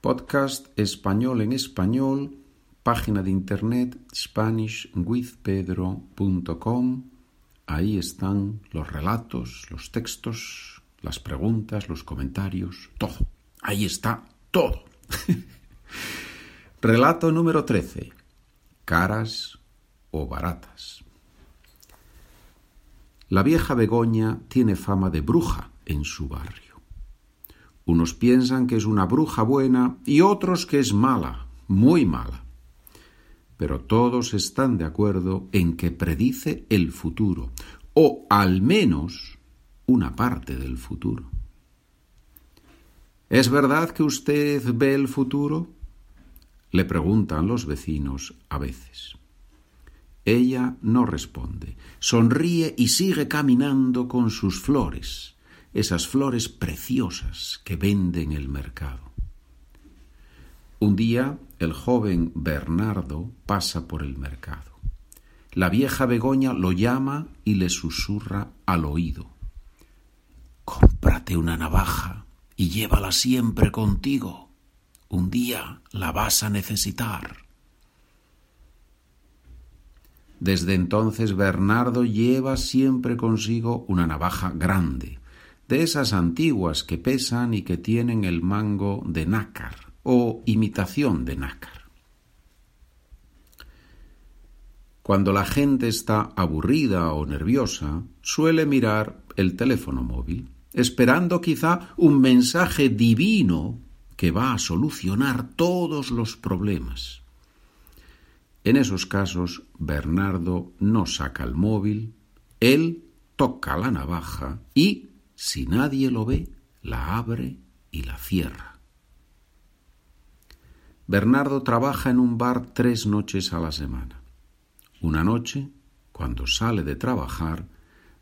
Podcast español en español, página de internet SpanishWithPedro.com. Ahí están los relatos, los textos, las preguntas, los comentarios, todo. Ahí está todo. Relato número 13. Caras o baratas. La vieja Begoña tiene fama de bruja en su barrio. Unos piensan que es una bruja buena y otros que es mala, muy mala. Pero todos están de acuerdo en que predice el futuro, o al menos una parte del futuro. ¿Es verdad que usted ve el futuro? le preguntan los vecinos a veces. Ella no responde, sonríe y sigue caminando con sus flores, esas flores preciosas que vende en el mercado. Un día el joven Bernardo pasa por el mercado. La vieja Begoña lo llama y le susurra al oído. Cómprate una navaja y llévala siempre contigo. Un día la vas a necesitar. Desde entonces Bernardo lleva siempre consigo una navaja grande, de esas antiguas que pesan y que tienen el mango de nácar o imitación de nácar. Cuando la gente está aburrida o nerviosa, suele mirar el teléfono móvil, esperando quizá un mensaje divino que va a solucionar todos los problemas. En esos casos, Bernardo no saca el móvil, él toca la navaja y, si nadie lo ve, la abre y la cierra. Bernardo trabaja en un bar tres noches a la semana. Una noche, cuando sale de trabajar,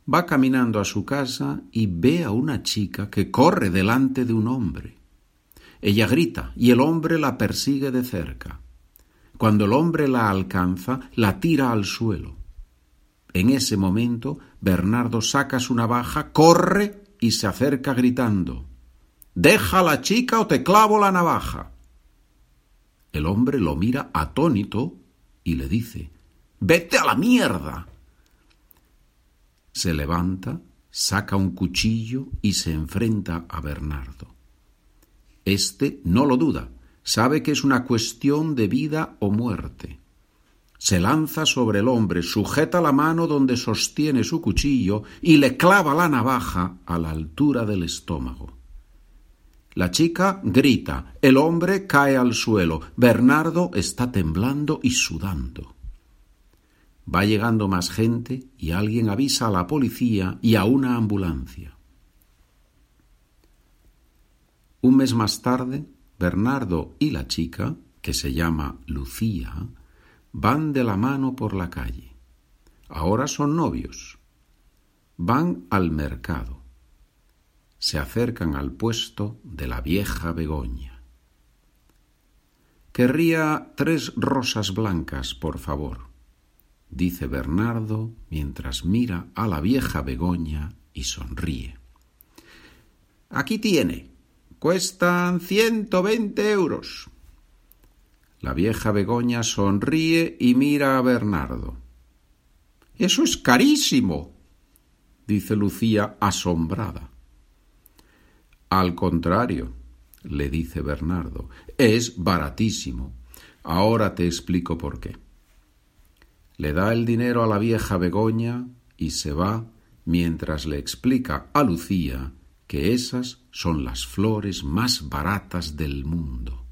va caminando a su casa y ve a una chica que corre delante de un hombre. Ella grita y el hombre la persigue de cerca. Cuando el hombre la alcanza, la tira al suelo. En ese momento, Bernardo saca su navaja, corre y se acerca gritando Deja a la chica o te clavo la navaja. El hombre lo mira atónito y le dice Vete a la mierda. Se levanta, saca un cuchillo y se enfrenta a Bernardo. Este no lo duda sabe que es una cuestión de vida o muerte. Se lanza sobre el hombre, sujeta la mano donde sostiene su cuchillo y le clava la navaja a la altura del estómago. La chica grita, el hombre cae al suelo, Bernardo está temblando y sudando. Va llegando más gente y alguien avisa a la policía y a una ambulancia. Un mes más tarde, Bernardo y la chica, que se llama Lucía, van de la mano por la calle. Ahora son novios. Van al mercado. Se acercan al puesto de la vieja Begoña. Querría tres rosas blancas, por favor, dice Bernardo mientras mira a la vieja Begoña y sonríe. Aquí tiene, Cuestan ciento veinte euros. La vieja Begoña sonríe y mira a Bernardo. Eso es carísimo, dice Lucía asombrada. Al contrario, le dice Bernardo, es baratísimo. Ahora te explico por qué. Le da el dinero a la vieja Begoña y se va mientras le explica a Lucía que esas son las flores más baratas del mundo.